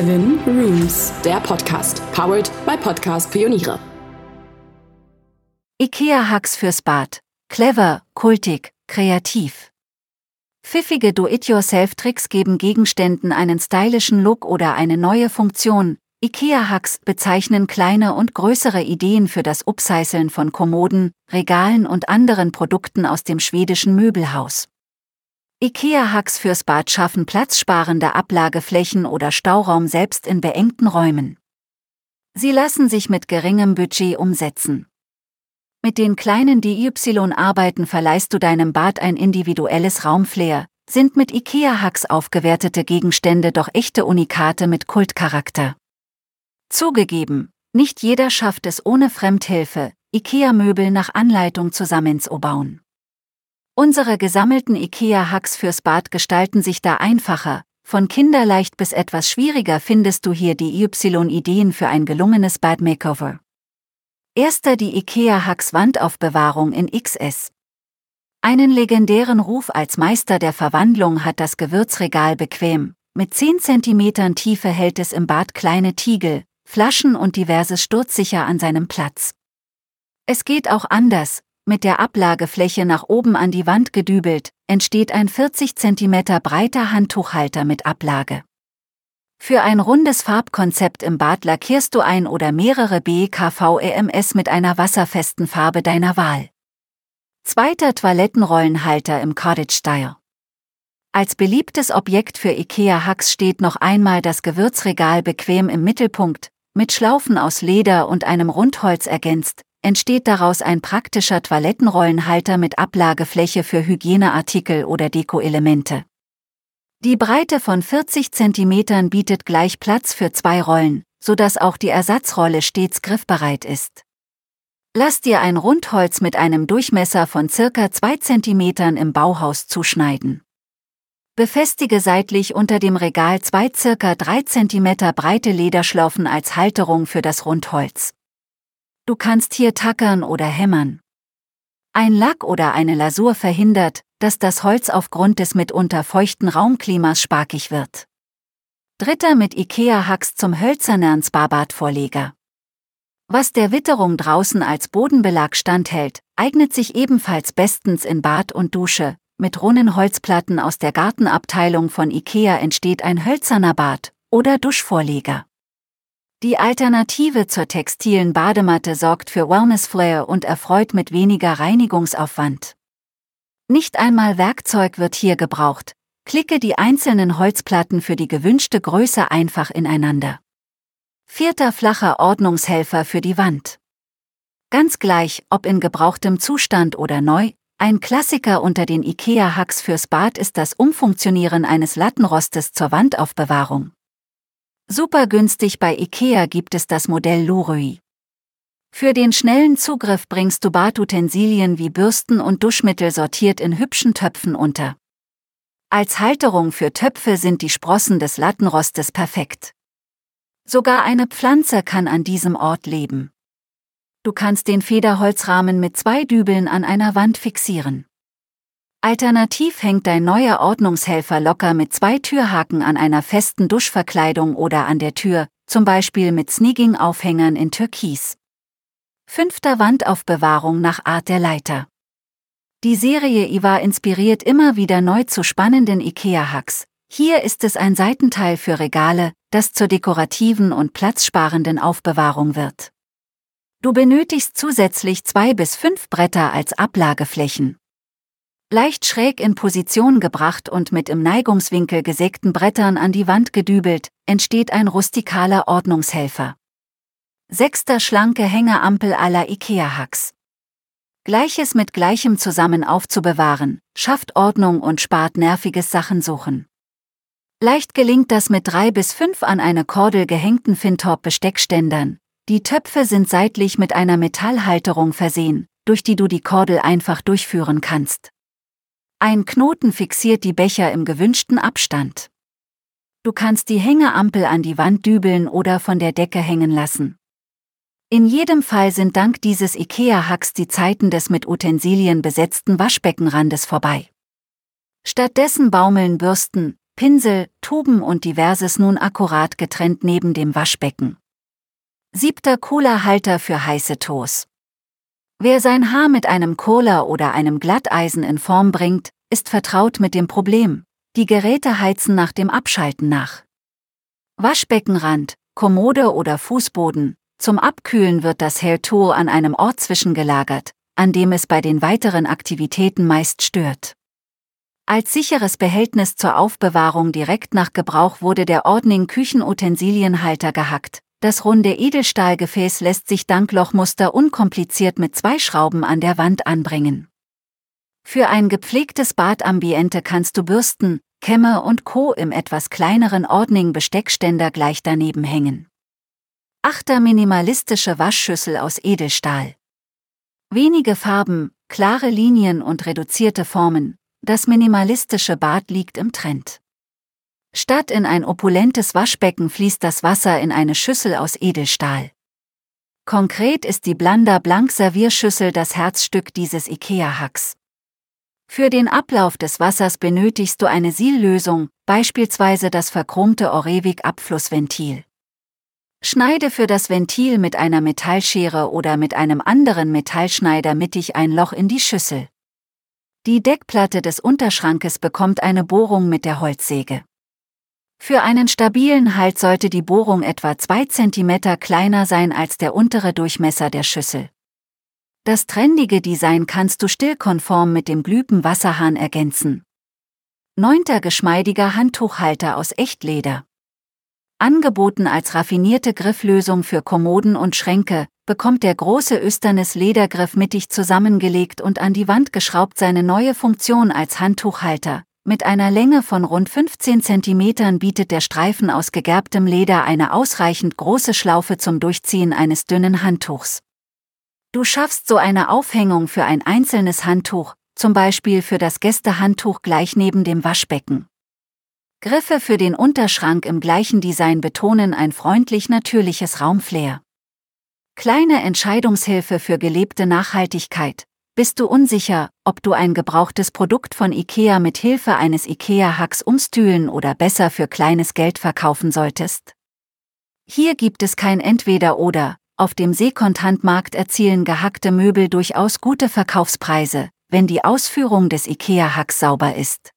Seven Rooms, der Podcast, powered by Podcast Pioniere. IKEA-Hacks fürs Bad. Clever, kultig, kreativ. Pfiffige Do-it-yourself-Tricks geben Gegenständen einen stylischen Look oder eine neue Funktion. IKEA-Hacks bezeichnen kleine und größere Ideen für das Upcyceln von Kommoden, Regalen und anderen Produkten aus dem schwedischen Möbelhaus. IKEA-Hacks fürs Bad schaffen platzsparende Ablageflächen oder Stauraum selbst in beengten Räumen. Sie lassen sich mit geringem Budget umsetzen. Mit den kleinen DY-Arbeiten verleihst du deinem Bad ein individuelles Raumflair, sind mit IKEA-Hacks aufgewertete Gegenstände doch echte Unikate mit Kultcharakter. Zugegeben, nicht jeder schafft es ohne Fremdhilfe, IKEA-Möbel nach Anleitung zusammenzubauen. Unsere gesammelten IKEA-Hacks fürs Bad gestalten sich da einfacher. Von kinderleicht bis etwas schwieriger findest du hier die Y-Ideen für ein gelungenes Bad-Makeover. Erster die IKEA-Hacks Wandaufbewahrung in XS. Einen legendären Ruf als Meister der Verwandlung hat das Gewürzregal bequem. Mit 10 cm Tiefe hält es im Bad kleine Tiegel, Flaschen und diverses sturzsicher an seinem Platz. Es geht auch anders, mit der Ablagefläche nach oben an die Wand gedübelt, entsteht ein 40 cm breiter Handtuchhalter mit Ablage. Für ein rundes Farbkonzept im Bad lackierst du ein oder mehrere BKV-EMS mit einer wasserfesten Farbe deiner Wahl. Zweiter Toilettenrollenhalter im Cottage-Style. Als beliebtes Objekt für IKEA-Hacks steht noch einmal das Gewürzregal bequem im Mittelpunkt, mit Schlaufen aus Leder und einem Rundholz ergänzt, entsteht daraus ein praktischer Toilettenrollenhalter mit Ablagefläche für Hygieneartikel oder Dekoelemente. Die Breite von 40 cm bietet gleich Platz für zwei Rollen, sodass auch die Ersatzrolle stets griffbereit ist. Lass dir ein Rundholz mit einem Durchmesser von circa 2 cm im Bauhaus zuschneiden. Befestige seitlich unter dem Regal zwei circa 3 cm breite Lederschlaufen als Halterung für das Rundholz. Du kannst hier tackern oder hämmern. Ein Lack oder eine Lasur verhindert, dass das Holz aufgrund des mitunter feuchten Raumklimas sparkig wird. Dritter mit IKEA-Hacks zum hölzernen Sparbad-Vorleger. Was der Witterung draußen als Bodenbelag standhält, eignet sich ebenfalls bestens in Bad und Dusche. Mit runden Holzplatten aus der Gartenabteilung von IKEA entsteht ein hölzerner Bad- oder Duschvorleger. Die Alternative zur textilen Badematte sorgt für Wellness-Flair und erfreut mit weniger Reinigungsaufwand. Nicht einmal Werkzeug wird hier gebraucht, klicke die einzelnen Holzplatten für die gewünschte Größe einfach ineinander. Vierter flacher Ordnungshelfer für die Wand. Ganz gleich, ob in gebrauchtem Zustand oder neu, ein Klassiker unter den IKEA-Hacks fürs Bad ist das Umfunktionieren eines Lattenrostes zur Wandaufbewahrung. Super günstig bei IKEA gibt es das Modell Lurui. Für den schnellen Zugriff bringst du Badutensilien wie Bürsten und Duschmittel sortiert in hübschen Töpfen unter. Als Halterung für Töpfe sind die Sprossen des Lattenrostes perfekt. Sogar eine Pflanze kann an diesem Ort leben. Du kannst den Federholzrahmen mit zwei Dübeln an einer Wand fixieren. Alternativ hängt dein neuer Ordnungshelfer locker mit zwei Türhaken an einer festen Duschverkleidung oder an der Tür, zum Beispiel mit Sneaking-Aufhängern in Türkis. Fünfter Wandaufbewahrung nach Art der Leiter. Die Serie IWA inspiriert immer wieder neu zu spannenden IKEA-Hacks. Hier ist es ein Seitenteil für Regale, das zur dekorativen und platzsparenden Aufbewahrung wird. Du benötigst zusätzlich zwei bis fünf Bretter als Ablageflächen leicht schräg in Position gebracht und mit im Neigungswinkel gesägten Brettern an die Wand gedübelt, entsteht ein rustikaler Ordnungshelfer. Sechster schlanke Hängerampel aller IKEA-Hacks. Gleiches mit Gleichem zusammen aufzubewahren, schafft Ordnung und spart nerviges Sachensuchen. Leicht gelingt das mit drei bis fünf an eine Kordel gehängten Fintop-Besteckständern. Die Töpfe sind seitlich mit einer Metallhalterung versehen, durch die du die Kordel einfach durchführen kannst. Ein Knoten fixiert die Becher im gewünschten Abstand. Du kannst die Hängeampel an die Wand dübeln oder von der Decke hängen lassen. In jedem Fall sind dank dieses IKEA-Hacks die Zeiten des mit Utensilien besetzten Waschbeckenrandes vorbei. Stattdessen baumeln Bürsten, Pinsel, Tuben und diverses nun akkurat getrennt neben dem Waschbecken. Siebter Cola-Halter für heiße Toes. Wer sein Haar mit einem Cola oder einem Glatteisen in Form bringt, ist vertraut mit dem Problem. Die Geräte heizen nach dem Abschalten nach. Waschbeckenrand, Kommode oder Fußboden. Zum Abkühlen wird das Hair Tool an einem Ort zwischengelagert, an dem es bei den weiteren Aktivitäten meist stört. Als sicheres Behältnis zur Aufbewahrung direkt nach Gebrauch wurde der Ordning Küchenutensilienhalter gehackt. Das runde Edelstahlgefäß lässt sich dank Lochmuster unkompliziert mit zwei Schrauben an der Wand anbringen. Für ein gepflegtes Badambiente kannst du Bürsten, Kämme und Co. im etwas kleineren Ordning Besteckständer gleich daneben hängen. Achter minimalistische Waschschüssel aus Edelstahl. Wenige Farben, klare Linien und reduzierte Formen, das minimalistische Bad liegt im Trend. Statt in ein opulentes Waschbecken fließt das Wasser in eine Schüssel aus Edelstahl. Konkret ist die Blanda Blank Servierschüssel das Herzstück dieses IKEA-Hacks. Für den Ablauf des Wassers benötigst du eine Siellösung, beispielsweise das verchromte Orevik-Abflussventil. Schneide für das Ventil mit einer Metallschere oder mit einem anderen Metallschneider mittig ein Loch in die Schüssel. Die Deckplatte des Unterschrankes bekommt eine Bohrung mit der Holzsäge. Für einen stabilen Halt sollte die Bohrung etwa 2 cm kleiner sein als der untere Durchmesser der Schüssel. Das trendige Design kannst du stillkonform mit dem Glühben-Wasserhahn ergänzen. Neunter geschmeidiger Handtuchhalter aus Echtleder. Angeboten als raffinierte Grifflösung für Kommoden und Schränke, bekommt der große Östernes Ledergriff mittig zusammengelegt und an die Wand geschraubt seine neue Funktion als Handtuchhalter. Mit einer Länge von rund 15 cm bietet der Streifen aus gegerbtem Leder eine ausreichend große Schlaufe zum Durchziehen eines dünnen Handtuchs. Du schaffst so eine Aufhängung für ein einzelnes Handtuch, zum Beispiel für das Gästehandtuch gleich neben dem Waschbecken. Griffe für den Unterschrank im gleichen Design betonen ein freundlich natürliches Raumflair. Kleine Entscheidungshilfe für gelebte Nachhaltigkeit. Bist du unsicher, ob du ein gebrauchtes Produkt von IKEA mit Hilfe eines IKEA-Hacks umstühlen oder besser für kleines Geld verkaufen solltest? Hier gibt es kein Entweder-Oder. Auf dem Seekontantmarkt erzielen gehackte Möbel durchaus gute Verkaufspreise, wenn die Ausführung des IKEA-Hacks sauber ist.